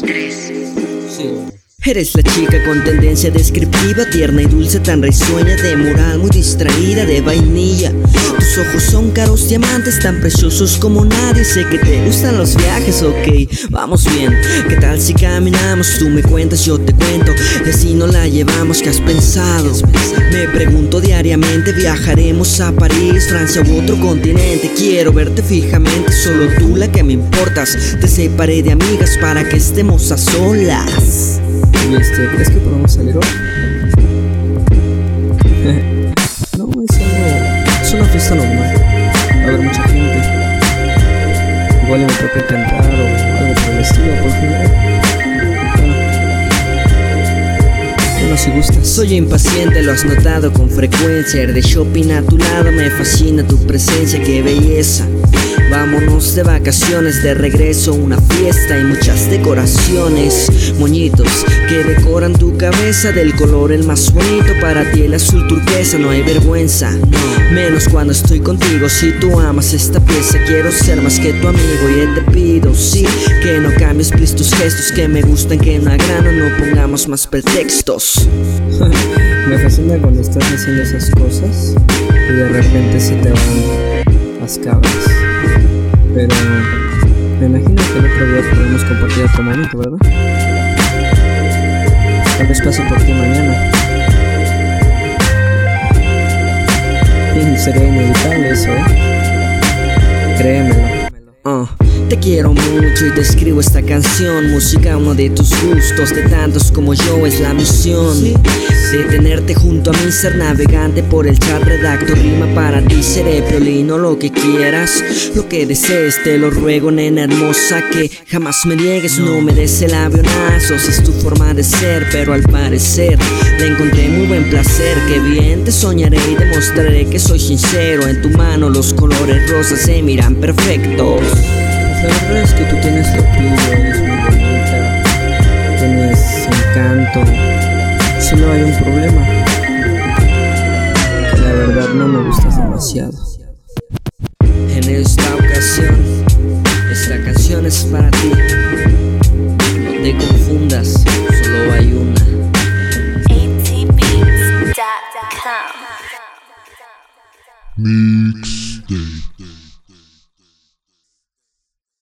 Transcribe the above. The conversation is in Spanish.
tres. Eres la chica con tendencia descriptiva, tierna y dulce, tan risueña, de moral muy distraída, de vainilla. Tus ojos son caros diamantes, tan preciosos como nadie. Sé que te gustan los viajes, ok, vamos bien. ¿Qué tal si caminamos? Tú me cuentas, yo te cuento. Y así no la llevamos, ¿qué has pensado? Me pregunto diariamente, viajaremos a París, Francia u otro continente. Quiero verte fijamente, solo tú la que me importas. Te separé de amigas para que estemos a solas. Y este, ¿crees que podemos salir hoy? no, es algo. Es una fiesta normal. Va a haber mucha gente. Igual me toca cantar o algo por el estilo, por. Bueno, si gustas. Soy impaciente, lo has notado con frecuencia. De shopping a tu lado, me fascina tu presencia, qué belleza. Vámonos de vacaciones, de regreso, una fiesta y muchas decoraciones. Moñitos que decoran tu cabeza del color el más bonito. Para ti el azul turquesa, no hay vergüenza. Menos cuando estoy contigo. Si tú amas esta pieza, quiero ser más que tu amigo. Y te pido, sí, que no cambies please tus gestos. Que me gustan, que en la grano no pongamos más pretextos. me fascina cuando estás haciendo esas cosas y de repente se te van las cabras. Pero me imagino que el otro día podemos compartir otro momento, ¿verdad? Tal vez pase por ti mañana. Y sería inevitable eso, ¿eh? Créemelo. Uh, te quiero mucho y te escribo esta canción Música uno de tus gustos, de tantos como yo es la misión De tenerte junto a mí, ser navegante por el chat Redacto rima para ti, seré piolino, lo que quieras. Lo que desees, te lo ruego nena hermosa Que jamás me niegues, no me des el avionazo Si es tu forma de ser, pero al parecer Le encontré muy buen placer. Que bien te soñaré y demostraré que soy sincero En tu mano los colores rosas se miran perfectos la verdad es que tú tienes lo tuyo, eres muy bonita, tienes encanto, solo hay un problema. La verdad no me gustas demasiado. En esta ocasión, esta canción es para ti. No te confundas, solo hay una. Mixtape.